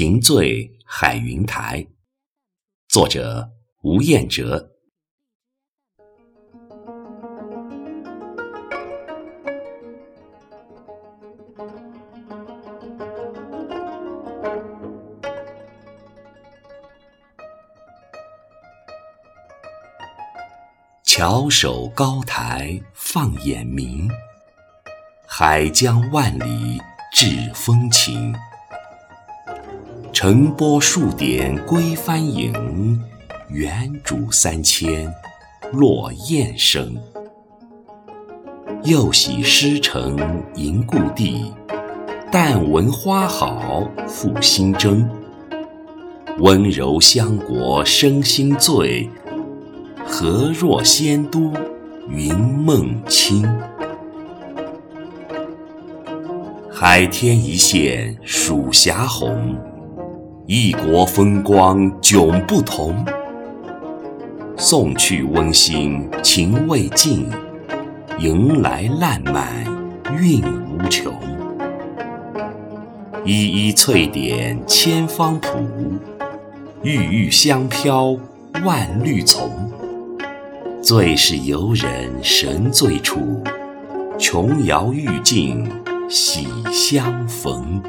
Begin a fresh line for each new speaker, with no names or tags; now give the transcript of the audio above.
情醉海云台，作者吴彦哲。翘首高台放眼明，海疆万里致风情。澄波数点归帆影，远渚三千落雁声。又喜诗成迎故地，但闻花好复新征。温柔乡国生心醉，何若仙都云梦清？海天一线曙霞红。异国风光迥不同，送去温馨情未尽，迎来烂漫韵无穷。依依翠点千方圃，郁郁香飘万绿丛。最是游人神醉处，琼瑶玉镜喜相逢。